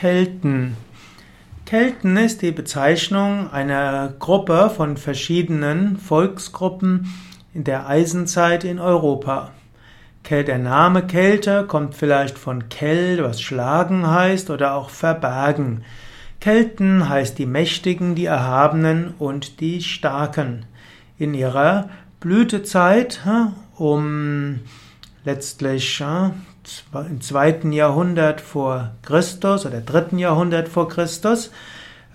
Kelten. Kelten ist die Bezeichnung einer Gruppe von verschiedenen Volksgruppen in der Eisenzeit in Europa. Der Name Kälte kommt vielleicht von Kel, was schlagen heißt, oder auch verbergen. Kelten heißt die Mächtigen, die Erhabenen und die Starken. In ihrer Blütezeit um letztlich im zweiten Jahrhundert vor Christus oder dritten Jahrhundert vor Christus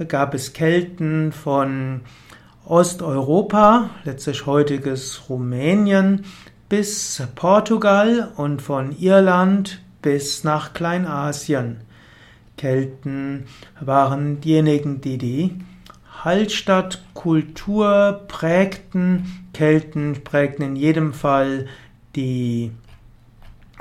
gab es Kelten von Osteuropa, letztlich heutiges Rumänien, bis Portugal und von Irland bis nach Kleinasien. Kelten waren diejenigen, die die Hallstattkultur prägten. Kelten prägten in jedem Fall die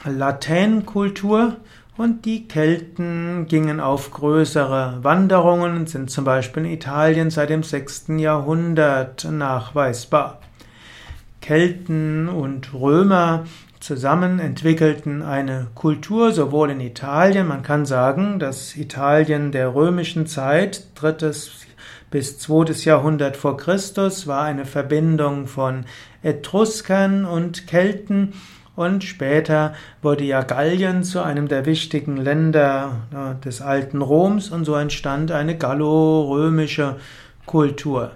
Latänkultur und die Kelten gingen auf größere Wanderungen und sind zum Beispiel in Italien seit dem 6. Jahrhundert nachweisbar. Kelten und Römer zusammen entwickelten eine Kultur, sowohl in Italien, man kann sagen, dass Italien der römischen Zeit, drittes bis zweites Jahrhundert vor Christus, war eine Verbindung von Etruskern und Kelten, und später wurde ja Gallien zu einem der wichtigen Länder des alten Roms und so entstand eine gallo-römische Kultur.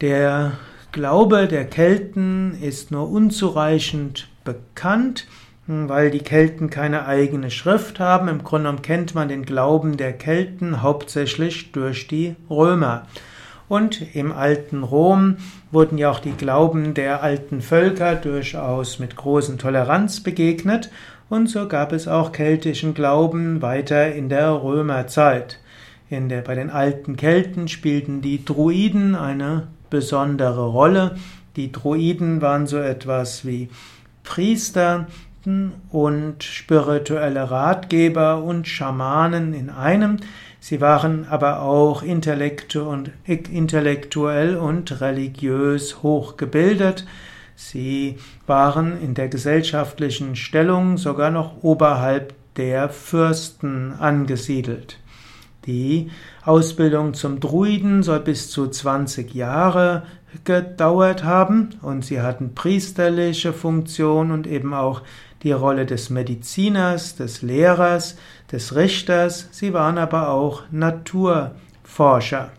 Der Glaube der Kelten ist nur unzureichend bekannt, weil die Kelten keine eigene Schrift haben. Im Grunde genommen kennt man den Glauben der Kelten hauptsächlich durch die Römer. Und im alten Rom wurden ja auch die Glauben der alten Völker durchaus mit großen Toleranz begegnet und so gab es auch keltischen Glauben weiter in der Römerzeit. In der, bei den alten Kelten spielten die Druiden eine besondere Rolle. Die Druiden waren so etwas wie Priester und spirituelle Ratgeber und Schamanen in einem. Sie waren aber auch intellektuell und religiös hochgebildet. Sie waren in der gesellschaftlichen Stellung sogar noch oberhalb der Fürsten angesiedelt. Die Ausbildung zum Druiden soll bis zu 20 Jahre gedauert haben und sie hatten priesterliche Funktion und eben auch die Rolle des Mediziners, des Lehrers, des Richters, sie waren aber auch Naturforscher.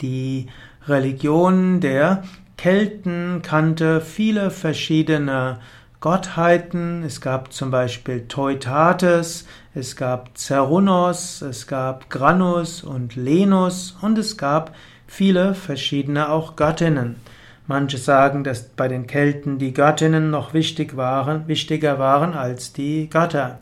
Die Religion der Kelten kannte viele verschiedene Gottheiten. Es gab zum Beispiel Teutates, es gab Cerunos, es gab Granus und Lenus und es gab viele verschiedene auch Göttinnen. Manche sagen, dass bei den Kelten die Göttinnen noch wichtig waren, wichtiger waren als die Götter.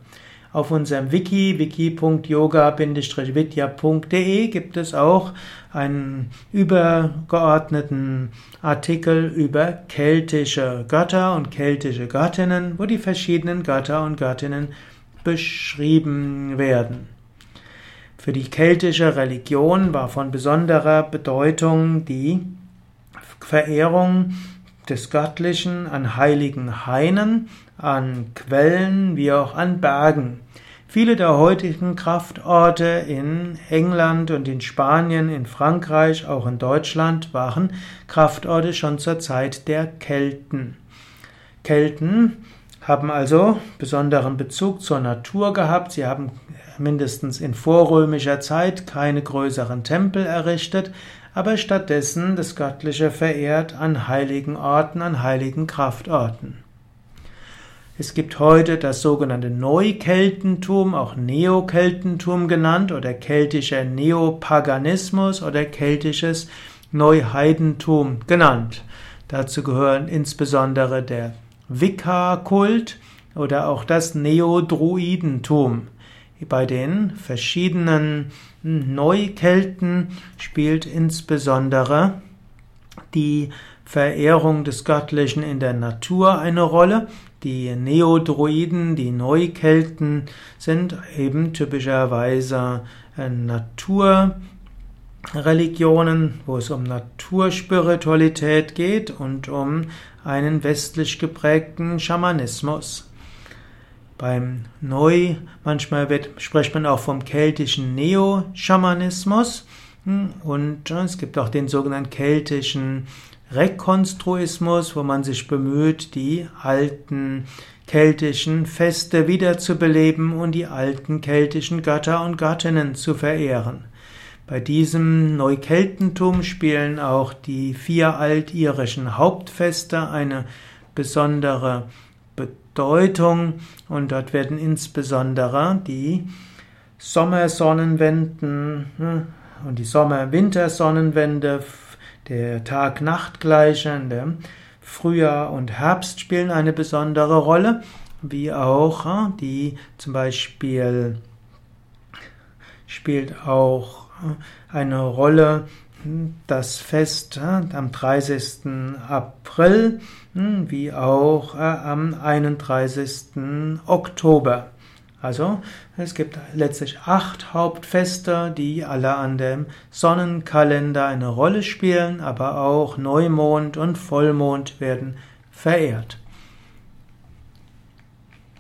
Auf unserem Wiki, wiki.yoga-vidya.de gibt es auch einen übergeordneten Artikel über keltische Götter und keltische Göttinnen, wo die verschiedenen Götter und Göttinnen beschrieben werden. Für die keltische Religion war von besonderer Bedeutung die Verehrung des Göttlichen an heiligen Hainen, an Quellen wie auch an Bergen. Viele der heutigen Kraftorte in England und in Spanien, in Frankreich, auch in Deutschland waren Kraftorte schon zur Zeit der Kelten. Kelten haben also besonderen Bezug zur Natur gehabt. Sie haben mindestens in vorrömischer Zeit keine größeren Tempel errichtet, aber stattdessen das Göttliche verehrt an heiligen Orten, an heiligen Kraftorten. Es gibt heute das sogenannte Neukeltentum, auch Neokeltentum genannt, oder keltischer Neopaganismus oder keltisches Neuheidentum genannt. Dazu gehören insbesondere der Wicca-Kult oder auch das Neodruidentum. Bei den verschiedenen Neukelten spielt insbesondere die Verehrung des Göttlichen in der Natur eine Rolle. Die Neodruiden, die Neukelten sind eben typischerweise äh, Naturreligionen, wo es um Naturspiritualität geht und um einen westlich geprägten Schamanismus. Beim Neu, manchmal wird, spricht man auch vom keltischen Neo-Schamanismus hm, und es gibt auch den sogenannten keltischen Rekonstruismus, wo man sich bemüht, die alten keltischen Feste wiederzubeleben und die alten keltischen Götter und Göttinnen zu verehren. Bei diesem Neukeltentum spielen auch die vier altirischen Hauptfeste eine besondere Bedeutung. Und dort werden insbesondere die Sommersonnenwenden hm, und die Sommer-Wintersonnenwende, der Tag-Nacht-Gleiche, der Frühjahr und Herbst spielen eine besondere Rolle, wie auch hm, die zum Beispiel spielt auch eine Rolle das Fest am 30. April hm, wie auch äh, am 31. Oktober. Also es gibt letztlich acht Hauptfeste, die alle an dem Sonnenkalender eine Rolle spielen, aber auch Neumond und Vollmond werden verehrt.